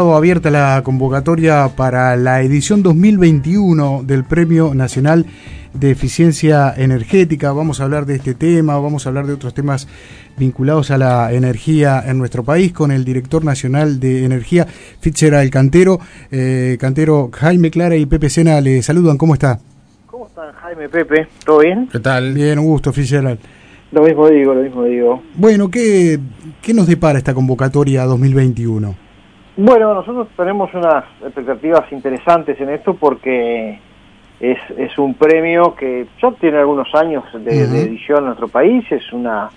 abierta la convocatoria para la edición 2021 del Premio Nacional de Eficiencia Energética. Vamos a hablar de este tema, vamos a hablar de otros temas vinculados a la energía en nuestro país con el director nacional de energía, Fitzgerald Cantero. Eh, Cantero, Jaime Clara y Pepe Sena le saludan. ¿Cómo está? ¿Cómo están, Jaime, Pepe? ¿Todo bien? ¿Qué tal? Bien, un gusto, Fitzgerald. Lo mismo digo, lo mismo digo. Bueno, ¿qué, qué nos depara esta convocatoria 2021? Bueno, nosotros tenemos unas expectativas interesantes en esto porque es, es un premio que ya tiene algunos años de, edición en nuestro país, es una,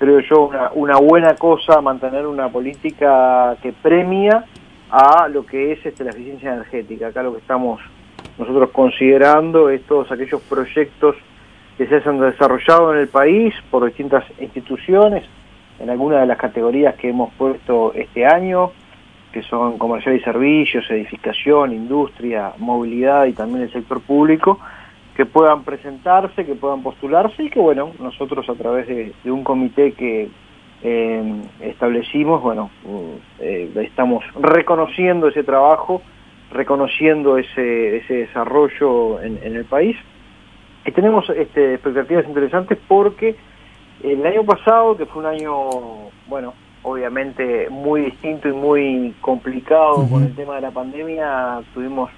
creo yo, una, una buena cosa mantener una política que premia a lo que es este, la eficiencia energética. Acá lo que estamos nosotros considerando es todos aquellos proyectos que se han desarrollado en el país por distintas instituciones, en algunas de las categorías que hemos puesto este año, que son comercial y servicios, edificación, industria, movilidad y también el sector público, que puedan presentarse, que puedan postularse y que, bueno, nosotros a través de, un comité que eh, establecimos, bueno, eh, estamos reconociendo ese trabajo, reconociendo ese, ese desarrollo en, en el país. Y tenemos este, expectativas interesantes porque el año pasado, que fue un año, bueno, obviamente muy distinto y muy complicado con el tema de la pandemia, tuvimos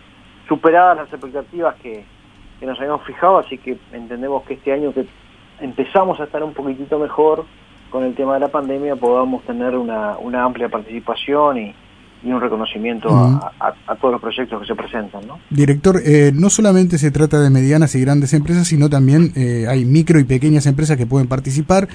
superadas las expectativas que, que nos habíamos fijado, así que entendemos que este año que empezamos a estar un poquitito mejor con el tema de la pandemia, podamos tener una, una amplia participación y, y un reconocimiento a, todos los proyectos que se presentan. ¿no? Director, eh, no solamente se trata de medianas y grandes empresas, sino también eh, hay micro y pequeñas empresas que pueden participar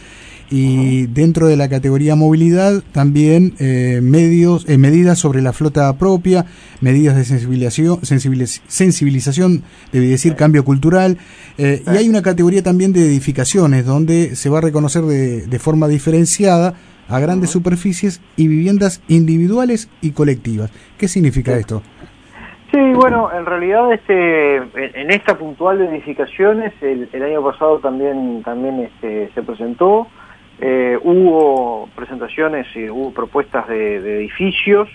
y dentro de la categoría movilidad también eh, medios, medidas sobre la flota propia, medidas de sensibilización, sensibilización, debe decir cambio cultural, y hay una categoría también de edificaciones donde se va a reconocer de, de forma diferenciada a grandes superficies y viviendas individuales y colectivas. ¿Qué significa esto? Sí, bueno, en realidad este, en esta puntual de edificaciones el, año pasado también también este, se presentó, eh, hubo presentaciones y hubo propuestas de, edificios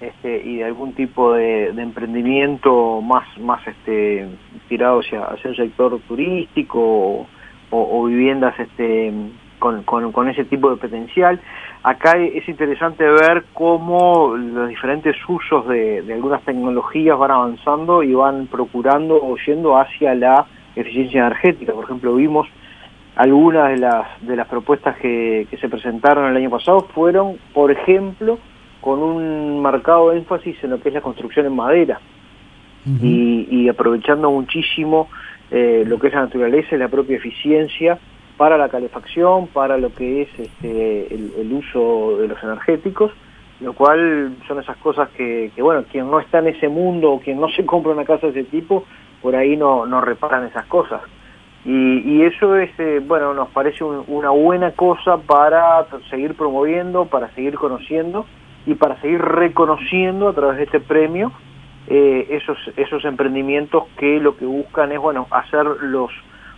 este, y de algún tipo de, emprendimiento más más este tirado hacia, hacia el sector turístico o, o viviendas este con, con, ese tipo de potencial. Acá es interesante ver cómo los diferentes usos de, algunas tecnologías van avanzando y van procurando o yendo hacia la eficiencia energética. Por ejemplo, vimos algunas de las, de las propuestas que, que se presentaron el año pasado fueron, por ejemplo, con un marcado énfasis en lo que es la construcción en madera y, y, aprovechando muchísimo eh, lo que es la naturaleza y la propia eficiencia para la calefacción, para lo que es este, el, uso de los energéticos, lo cual son esas cosas que, bueno, quien no está en ese mundo o quien no se compra una casa de ese tipo, por ahí no, no reparan esas cosas. Y, eso es, eh, bueno, nos parece una buena cosa para seguir promoviendo, para seguir conociendo y para seguir reconociendo a través de este premio eh, esos, esos emprendimientos que lo que buscan es, bueno, hacer los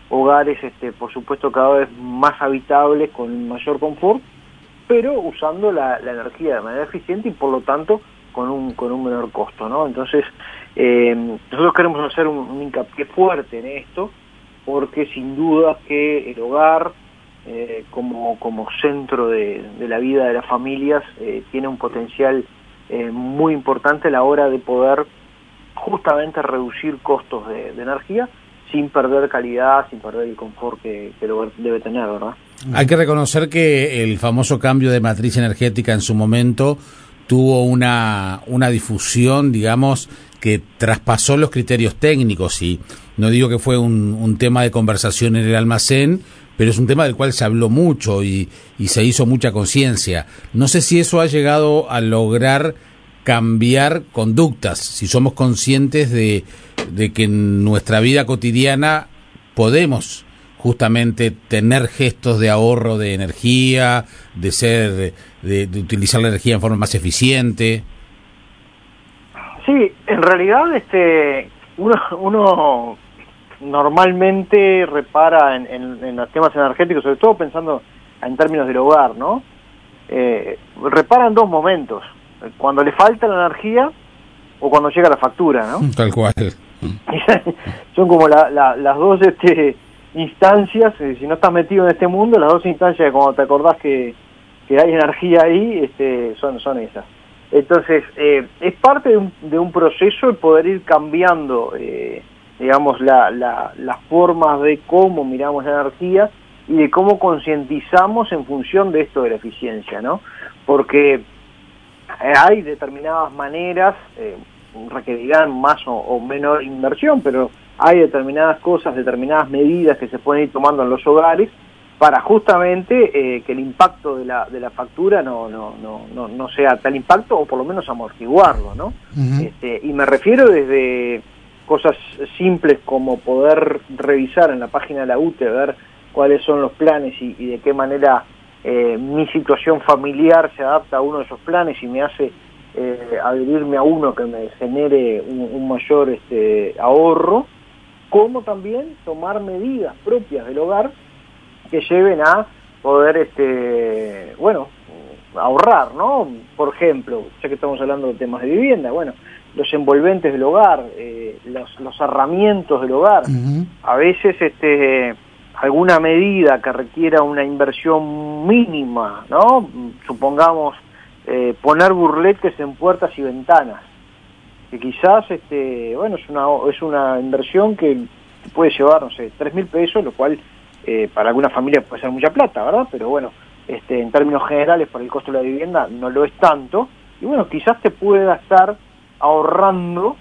hogares, este, por supuesto, cada vez más habitables, con mayor confort, pero usando la, energía de manera eficiente y por lo tanto con un, con un menor costo, ¿no? Entonces, eh, nosotros queremos hacer un, hincapié fuerte en esto, porque sin duda que el hogar, eh, como, como centro de, la vida de las familias, eh, tiene un potencial muy importante a la hora de poder justamente reducir costos de energía sin perder calidad, sin perder el confort que, que lo debe tener, ¿verdad? Hay que reconocer que el famoso cambio de matriz energética en su momento tuvo una, una difusión, digamos, que traspasó los criterios técnicos y no digo que fue un, un, tema de conversación en el almacén, pero es un tema del cual se habló mucho y, y se hizo mucha conciencia. No sé si eso ha llegado a lograr cambiar conductas, si somos conscientes de, de que en nuestra vida cotidiana podemos justamente tener gestos de ahorro de energía, de ser, de, utilizar la energía en forma más eficiente. Sí, en realidad, este, uno, uno normalmente repara en, en, los temas energéticos, sobre todo pensando en términos del hogar, ¿no? Eh, repara en dos momentos. cuando le falta la energía o cuando llega la factura, ¿no? Tal cual. Son como las dos este, instancias, eh, si no estás metido en este mundo, las dos instancias cuando te acordás que, hay energía ahí, este, son, son esas. Entonces, eh, es parte de un, de un, proceso el poder ir cambiando, eh, digamos, la, las formas de cómo miramos la energía y de cómo concientizamos en función de esto de la eficiencia, ¿no? Porque hay determinadas maneras, eh, requerirán más o, menor inversión, pero hay determinadas cosas, determinadas medidas que se pueden ir tomando en los hogares para justamente eh, que el impacto de la, de la factura no, no, no, no, sea tal impacto o por lo menos amortiguarlo, ¿no? este, y me refiero desde cosas simples como poder revisar en la página de la UTE, ver cuáles son los planes y, de qué manera eh, mi situación familiar se adapta a uno de esos planes y me hace eh, adherirme a uno que me genere un, mayor este, ahorro, como también tomar medidas propias del hogar que lleven a poder, este, bueno, ahorrar, ¿no? Por ejemplo, ya que estamos hablando de temas de vivienda, bueno, los envolventes del hogar, eh, los, los herramientas del hogar, a veces, este alguna medida que requiera una inversión mínima, ¿no? Supongamos eh, poner burletes en puertas y ventanas, que quizás, este, bueno, es una, es una inversión que puede llevar, no sé, tres mil pesos, lo cual eh, para alguna familia puede ser mucha plata, ¿verdad? Pero bueno, este, en términos generales, por el costo de la vivienda no lo es tanto, y bueno, quizás te pueda estar ahorrando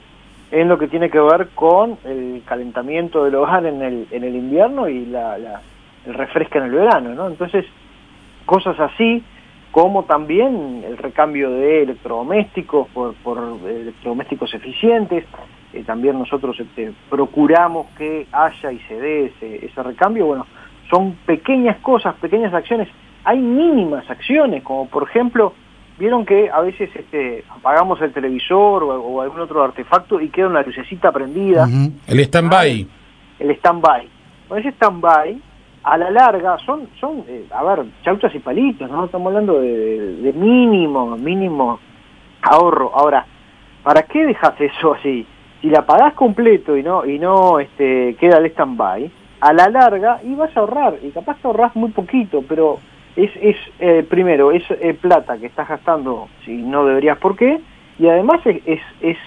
en lo que tiene que ver con el calentamiento del hogar en el, en el invierno y la, el refresca en el verano, ¿no? Entonces, cosas así, como también el recambio de electrodomésticos por, por electrodomésticos eficientes, eh, también nosotros este, procuramos que haya y se dé ese, ese recambio, bueno, son pequeñas cosas, pequeñas acciones, hay mínimas acciones, como por ejemplo, vieron que a veces este, apagamos el televisor o, algún otro artefacto y queda una lucecita prendida. El stand-by. El stand-by. Con ese stand-by, a la larga, son, son eh, a ver, chauchas y palitos, ¿no? Estamos hablando de, mínimo, mínimo ahorro. Ahora, ¿para qué dejas eso así? Si la pagás completo y no, y no este, queda el stand-by, a la larga y vas a ahorrar, y capaz que ahorrás muy poquito, pero es, es eh, primero, es eh, plata que estás gastando si no deberías por qué, y además es, es,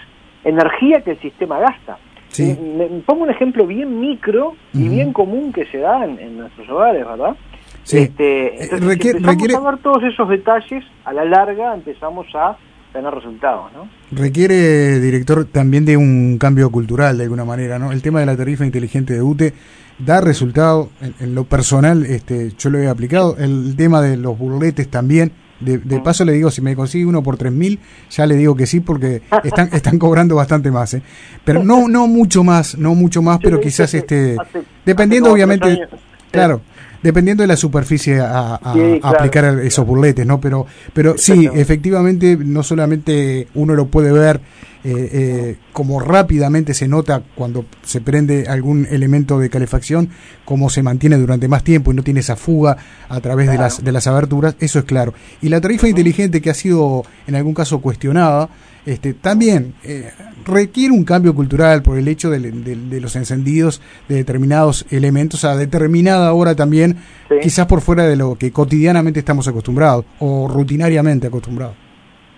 energía que el sistema gasta. Sí. Me, pongo un ejemplo bien micro y bien común que se da en, nuestros hogares, ¿verdad? Sí. Este, eh, empezamos a ver todos esos detalles, a la larga empezamos a tener resultados, ¿no? Requiere, director, también de un cambio cultural de alguna manera, ¿no? El tema de la tarifa inteligente de UTE da resultado en, lo personal, este, yo lo he aplicado, el tema de los burletes también, de, mm. paso le digo, si me consigue uno por tres mil, ya le digo que sí, porque están, están cobrando bastante más, ¿eh? pero no, no mucho más, no mucho más, pero quizás este, dependiendo obviamente, claro, dependiendo de la superficie a, aplicar esos burletes, ¿no? Pero, pero sí, efectivamente, no solamente uno lo puede ver eh, eh, como rápidamente se nota cuando se prende algún elemento de calefacción, cómo se mantiene durante más tiempo y no tiene esa fuga a través de, las, de las aberturas, eso es claro. Y la tarifa inteligente que ha sido en algún caso cuestionada, este, también eh, requiere un cambio cultural por el hecho de, los encendidos de determinados elementos a determinada hora también, quizás por fuera de lo que cotidianamente estamos acostumbrados o rutinariamente acostumbrados.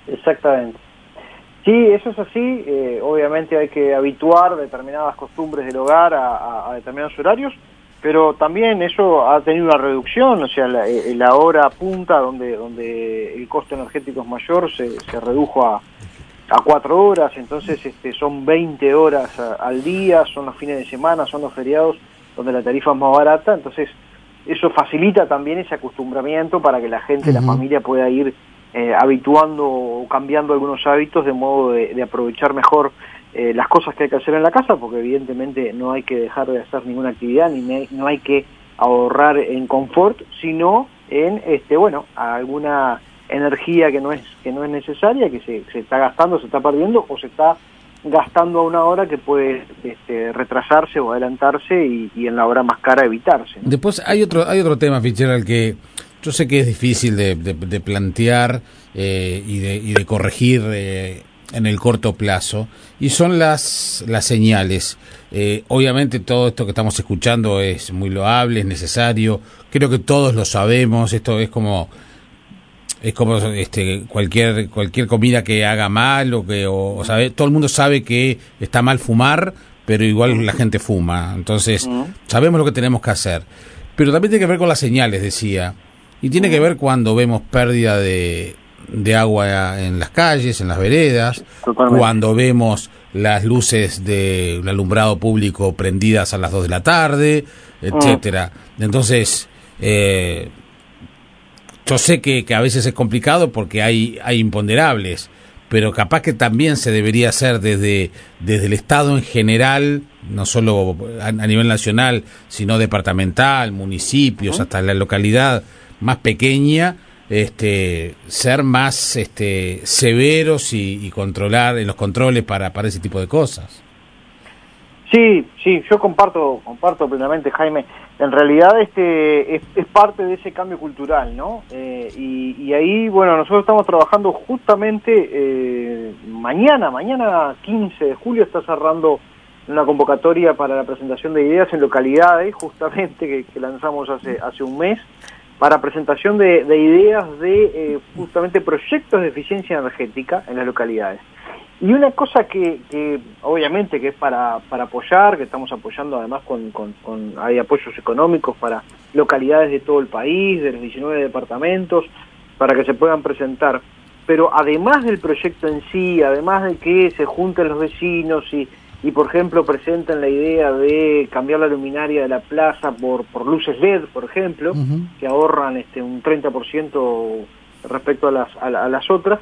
Exactamente. Sí, eso es así. Eh, obviamente hay que habituar determinadas costumbres del hogar a, determinados horarios, pero también eso ha tenido una reducción, o sea, la, eh, hora punta donde, donde el costo energético es mayor se, se redujo a, a cuatro horas, entonces este, son 20 horas al día, son los fines de semana, son los feriados donde la tarifa es más barata, entonces eso facilita también ese acostumbramiento para que la gente, la familia pueda ir eh, habituando o cambiando algunos hábitos de modo de, aprovechar mejor eh, las cosas que hay que hacer en la casa, porque evidentemente no hay que dejar de hacer ninguna actividad, ni no hay que ahorrar en confort, sino en, este bueno, alguna energía que no es que no es necesaria, que se, se está gastando, se está perdiendo o se está gastando a una hora que puede este, retrasarse o adelantarse y, en la hora más cara evitarse. Después hay otro hay otro tema, Fitzgerald, que yo sé que es difícil de, plantear eh, y, de, y, de, corregir eh, en el corto plazo, y son las, las señales. Eh, obviamente todo esto que estamos escuchando es muy loable, es necesario, creo que todos lo sabemos, esto es como es como este cualquier cualquier comida que haga mal o que o, sabe, todo el mundo sabe que está mal fumar pero igual la gente fuma entonces sabemos lo que tenemos que hacer. Pero también tiene que ver con las señales decía y tiene que ver cuando vemos pérdida de, de agua en las calles en las veredas cuando vemos las luces del alumbrado público prendidas a las 2 de la tarde etcétera. Entonces eh, yo sé que, que, a veces es complicado porque hay, hay imponderables, pero capaz que también se debería hacer desde, desde el Estado en general, no solo a, nivel nacional, sino departamental, municipios, hasta la localidad más pequeña, este, ser más este, severos y, y controlar en los controles para, para ese tipo de cosas. Sí, sí, yo comparto, comparto plenamente, Jaime. En realidad este es, parte de ese cambio cultural, ¿no? Eh, y, ahí, bueno, nosotros estamos trabajando justamente eh, mañana, mañana 15 de julio está cerrando una convocatoria para la presentación de ideas en localidades, justamente que, lanzamos hace, hace un mes, para presentación de, ideas de eh, justamente proyectos de eficiencia energética en las localidades. Y una cosa que, que obviamente que es para, para apoyar, que estamos apoyando además con, con, hay apoyos económicos para localidades de todo el país, de los 19 departamentos, para que se puedan presentar. Pero además del proyecto en sí, además de que se junten los vecinos y, y por ejemplo presenten la idea de cambiar la luminaria de la plaza por, por luces LED, por ejemplo, que ahorran este un 30% respecto a las, a las otras,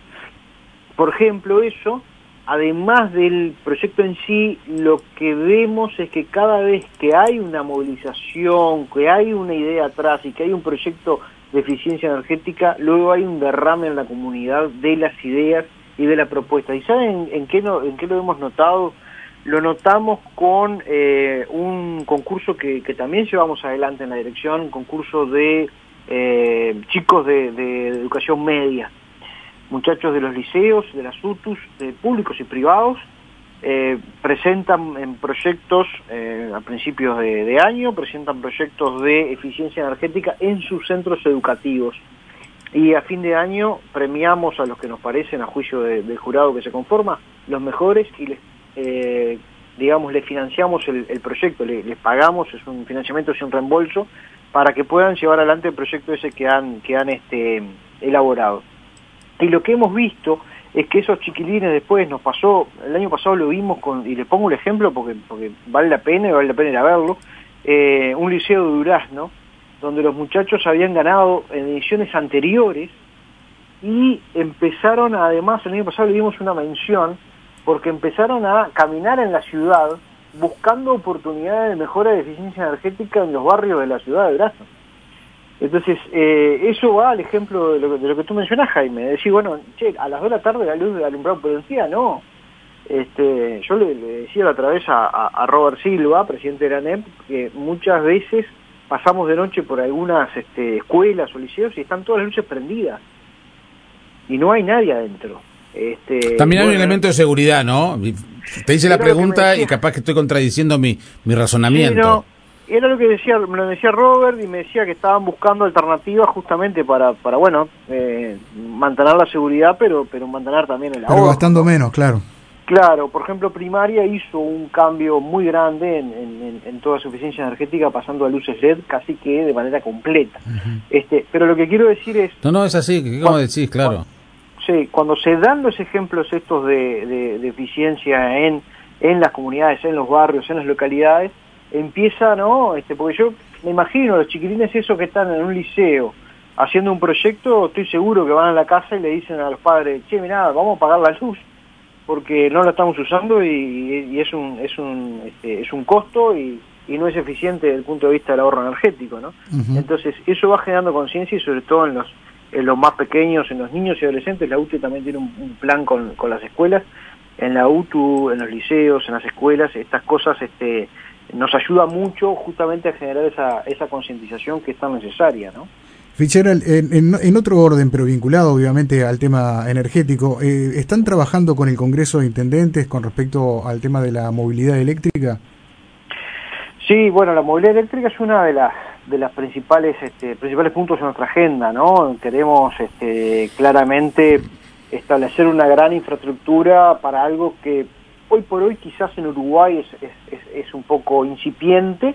por ejemplo eso, además del proyecto en sí, lo que vemos es que cada vez que hay una movilización, que hay una idea atrás y que hay un proyecto de eficiencia energética, luego hay un derrame en la comunidad de las ideas y de la propuesta. ¿Y saben en qué, no, en qué lo hemos notado? Lo notamos con eh, un concurso que, también llevamos adelante en la dirección, un concurso de eh, chicos de educación media muchachos de los liceos, de las UTUS, de públicos y privados, eh, presentan en proyectos eh, a principios de, año, presentan proyectos de eficiencia energética en sus centros educativos. Y a fin de año premiamos a los que nos parecen, a juicio del jurado que se conforma, los mejores y les, eh, digamos, les financiamos el, proyecto, les, pagamos, es un financiamiento sin reembolso, para que puedan llevar adelante el proyecto ese que han, que han este, elaborado. Y lo que hemos visto es que esos chiquilines después nos pasó, el año pasado lo vimos con, y les pongo un ejemplo porque, porque vale la pena y vale la pena ir a verlo, eh, un liceo de Durazno, donde los muchachos habían ganado en ediciones anteriores y empezaron, además el año pasado le dimos una mención, porque empezaron a caminar en la ciudad buscando oportunidades de mejora de eficiencia energética en los barrios de la ciudad de Durazno. Entonces, eh, eso va al ejemplo de lo, que tú mencionás, Jaime, de decir, bueno, che, a las 2 de la tarde la luz de alumbrado prudencial, no. Este, yo le, decía otra vez a, Robert Silva, presidente de la NEP, que muchas veces pasamos de noche por algunas este, escuelas o liceos y están todas las luces prendidas. Y no hay nadie adentro. Este, También hay un elemento de seguridad, ¿no? Te hice la pregunta y capaz que estoy contradiciendo mi, mi razonamiento era lo que decía, me lo decía Robert y me decía que estaban buscando alternativas justamente para, para bueno, eh, mantener la seguridad, pero, pero mantener también el ahorro. Pero gastando menos, claro. Claro, por ejemplo, Primaria hizo un cambio muy grande en, en, toda su eficiencia energética, pasando a luces LED casi que de manera completa. este, pero lo que quiero decir es... No, no, es así, ¿cómo decís? Claro. Sí, cuando se dan los ejemplos estos de, de, de eficiencia en, en las comunidades, en los barrios, en las localidades, empieza, ¿no? Este, porque yo me imagino los chiquilines esos que están en un liceo haciendo un proyecto, estoy seguro que van a la casa y le dicen a los padres, che, mira, vamos a pagar la luz porque no la estamos usando y, es un es un este, es un costo y, no es eficiente desde el punto de vista del ahorro energético, ¿no? Entonces eso va generando conciencia y sobre todo en los en los más pequeños, en los niños y adolescentes, la UTE también tiene un, plan con, con las escuelas, en la UTU, en los liceos, en las escuelas, estas cosas este nos ayuda mucho justamente a generar esa, esa concientización que es tan necesaria, ¿no? Fitzgerald, en, otro orden, pero vinculado obviamente al tema energético, eh, ¿están trabajando con el Congreso de Intendentes con respecto al tema de la movilidad eléctrica? Sí, bueno, la movilidad eléctrica es una de las de las principales este, principales puntos en nuestra agenda, ¿no? Queremos este, claramente establecer una gran infraestructura para algo que hoy por hoy quizás en Uruguay es, es, un poco incipiente,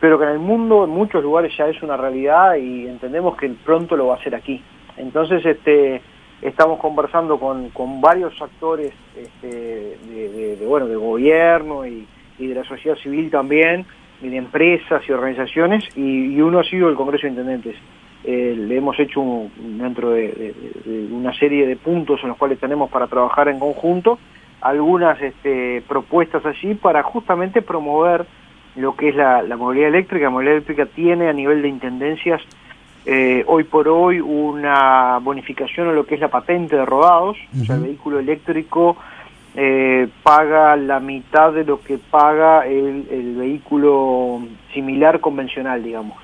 pero que en el mundo, en muchos lugares ya es una realidad y entendemos que pronto lo va a ser aquí. Entonces, este, estamos conversando con, con varios actores este, de, bueno, de gobierno y, de la sociedad civil también, y de empresas y organizaciones, y, uno ha sido el Congreso de Intendentes. Eh, le hemos hecho dentro de, una serie de puntos en los cuales tenemos para trabajar en conjunto algunas este, propuestas allí para justamente promover lo que es la, movilidad eléctrica. La movilidad eléctrica tiene a nivel de intendencias eh, hoy por hoy una bonificación en lo que es la patente de rodados, o sea, el vehículo eléctrico eh, paga la mitad de lo que paga el, vehículo similar convencional, digamos.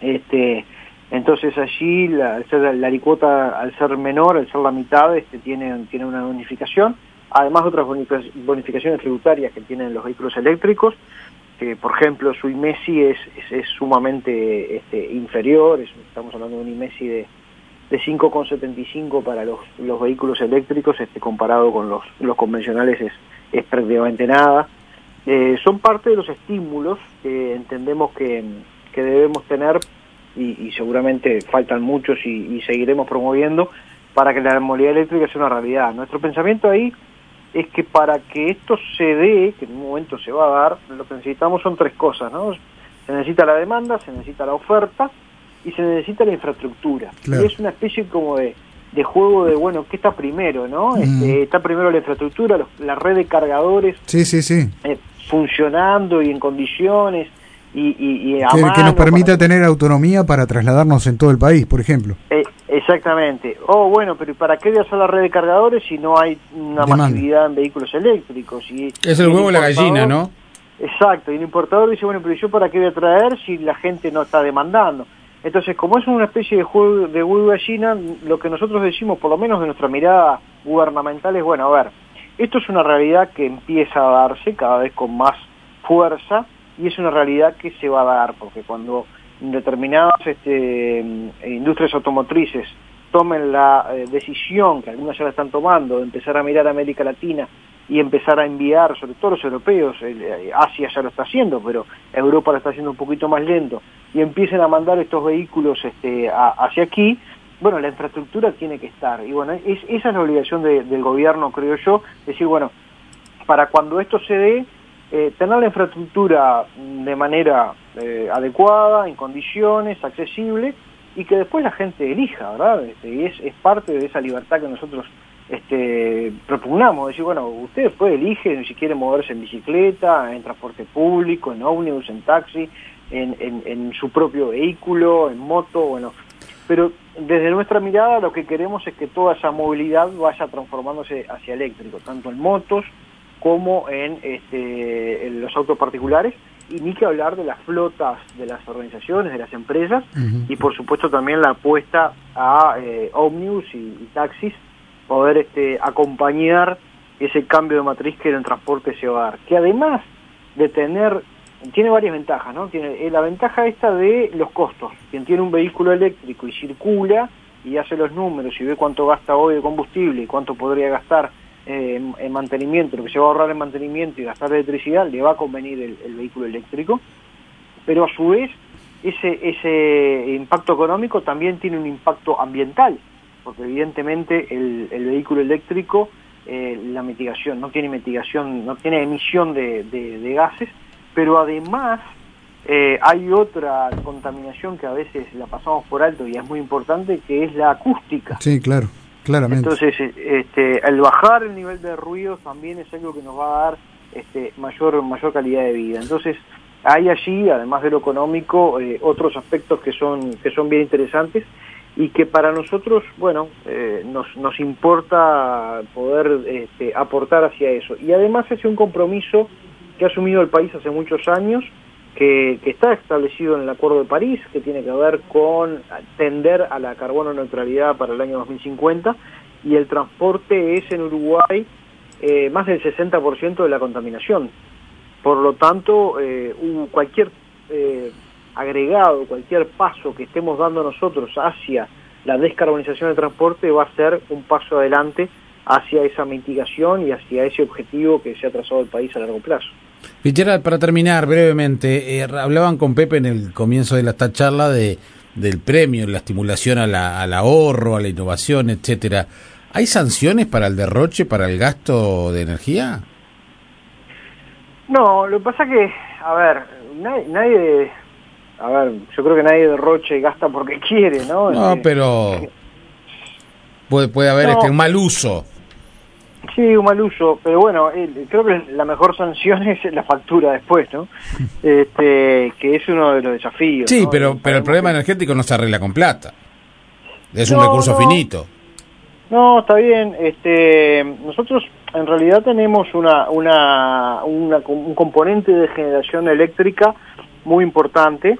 Este, entonces allí la, la alicuota al ser menor, al ser la mitad, este, tiene, tiene una bonificación, además de otras bonificaciones tributarias que tienen los vehículos eléctricos, que por ejemplo su IMESI es, es, sumamente este, inferior, estamos hablando de un IMESI de, de 5,75 para los, los vehículos eléctricos, este, comparado con los, los convencionales es, es prácticamente nada. Eh, son parte de los estímulos que entendemos que, que debemos tener y, seguramente faltan muchos y, y seguiremos promoviendo para que la movilidad eléctrica sea una realidad. Nuestro pensamiento ahí es que para que esto se dé, que en un momento se va a dar, lo que necesitamos son tres cosas, ¿no? Se necesita la demanda, se necesita la oferta y se necesita la infraestructura. Y es una especie como de, de, juego de, bueno, ¿qué está primero, no? Mm. Este, está primero la infraestructura, la red de cargadores sí, sí, sí. Eh, funcionando y en condiciones, y, y, que, nos permita tener autonomía para trasladarnos en todo el país, por ejemplo. Eh, exactamente. Oh, bueno, pero ¿para qué voy a hacer la red de cargadores si no hay una masividad en vehículos eléctricos? Y, es el huevo y la gallina, ¿no? Exacto, y el importador dice, bueno, pero ¿yo para qué voy a traer si la gente no está demandando? Entonces, como es una especie de juego de huevo gallina, lo que nosotros decimos, por lo menos de nuestra mirada gubernamental, es, bueno, a ver, esto es una realidad que empieza a darse cada vez con más fuerza, y es una realidad que se va a dar, porque cuando determinadas este, industrias automotrices tomen la eh, decisión, que algunas ya la están tomando, de empezar a mirar a América Latina y empezar a enviar, sobre todo los europeos, eh, Asia ya lo está haciendo, pero Europa lo está haciendo un poquito más lento, y empiecen a mandar estos vehículos este, hacia aquí, bueno, la infraestructura tiene que estar. Y bueno, es, esa es la obligación del gobierno, creo yo, decir, bueno, para cuando esto se dé, eh, tener la infraestructura de manera eh, adecuada, en condiciones, accesible, y que después la gente elija, ¿verdad? Este, y es, es parte de esa libertad que nosotros este, propugnamos, decir, bueno, usted después elige si quiere moverse en bicicleta, en transporte público, en ómnibus, en taxi, en, en, en su propio vehículo, en moto, bueno, pero desde nuestra mirada lo que queremos es que toda esa movilidad vaya transformándose hacia eléctrico, tanto en motos, como en, este, los autos particulares. Y ni que hablar de las flotas de las organizaciones, de las empresas y por supuesto también la apuesta a eh, ómnibus y, taxis, poder este, acompañar ese cambio de matriz que en el transporte se va a dar. Que además de tener, tiene varias ventajas, ¿no? Tiene eh, la ventaja esta de los costos. Quien tiene un vehículo eléctrico y circula y hace los números y ve cuánto gasta hoy de combustible y cuánto podría gastar eh, en, mantenimiento, lo que se va a ahorrar en mantenimiento y gastar electricidad, le va a convenir el, vehículo eléctrico, pero a su vez ese, ese impacto económico también tiene un impacto ambiental, porque evidentemente el, vehículo eléctrico, eh, la mitigación, no tiene mitigación, no tiene emisión de, de, gases, pero además eh, hay otra contaminación que a veces la pasamos por alto y es muy importante, que es la acústica. Sí, claro. Entonces, este, el bajar el nivel de ruido también es algo que nos va a dar este, mayor, mayor calidad de vida. Entonces, hay allí, además de lo económico, eh, otros aspectos que son, que son bien interesantes y que para nosotros, bueno, eh, nos, nos importa poder este, aportar hacia eso. Y además es un compromiso que ha asumido el país hace muchos años, que, está establecido en el Acuerdo de París, que tiene que ver con tender a la carbono neutralidad para el año 2050, y el transporte es en Uruguay eh, más del 60% de la contaminación. Por lo tanto, eh, cualquier eh, agregado, cualquier paso que estemos dando nosotros hacia la descarbonización del transporte va a ser un paso adelante hacia esa mitigación y hacia ese objetivo que se ha trazado el país a largo plazo. Fitzgerald, para terminar brevemente, eh, hablaban con Pepe en el comienzo de esta charla de, del premio, la estimulación al ahorro, a la innovación, etcétera. ¿Hay sanciones para el derroche, para el gasto de energía? No, lo que pasa que, a ver, nadie, a ver, yo creo que nadie derroche y gasta porque quiere, ¿no? No, este, pero puede, puede haber este, un mal uso. Sí, un mal uso, pero bueno, creo que la mejor sanción es la factura después, ¿no? Este, que es uno de los desafíos. Sí, pero, pero el problema energético no se arregla con plata. Es un recurso finito. No, está bien. Este, nosotros en realidad tenemos una, una, un componente de generación eléctrica muy importante,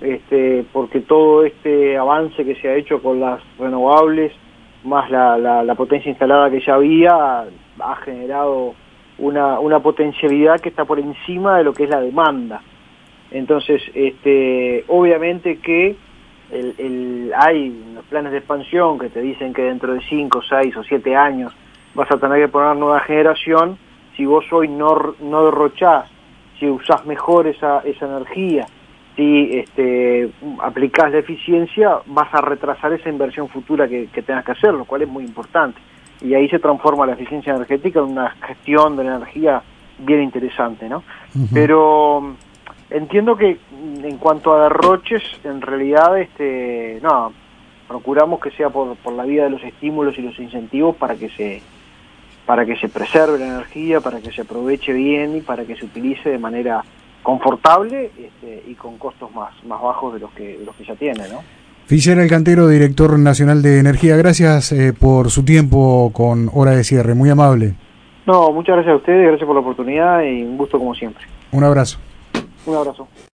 este, porque todo este avance que se ha hecho con las renovables más la, la, potencia instalada que ya había, ha generado una, una potencialidad que está por encima de lo que es la demanda. Entonces, este, obviamente que el, el, hay los planes de expansión que te dicen que dentro de 5, 6 o 7 años vas a tener que poner nueva generación, si vos hoy no, no derrochás, si usás mejor esa, esa energía, si este, aplicás la eficiencia, vas a retrasar esa inversión futura que, tengas que hacer, lo cual es muy importante. Y ahí se transforma la eficiencia energética en una gestión de la energía bien interesante, ¿no? Pero mm, entiendo que mm, en cuanto a derroches, en realidad, este, no, procuramos que sea por, por la vía de los estímulos y los incentivos para que se para que se preserve la energía, para que se aproveche bien y para que se utilice de manera confortable este, y con costos más, más bajos de los que, los que ya tiene, ¿no? Fischer Alcantero, director nacional de energía, gracias eh, por su tiempo con hora de cierre, muy amable. No, muchas gracias a ustedes, gracias por la oportunidad y un gusto como siempre. Un abrazo. Un abrazo.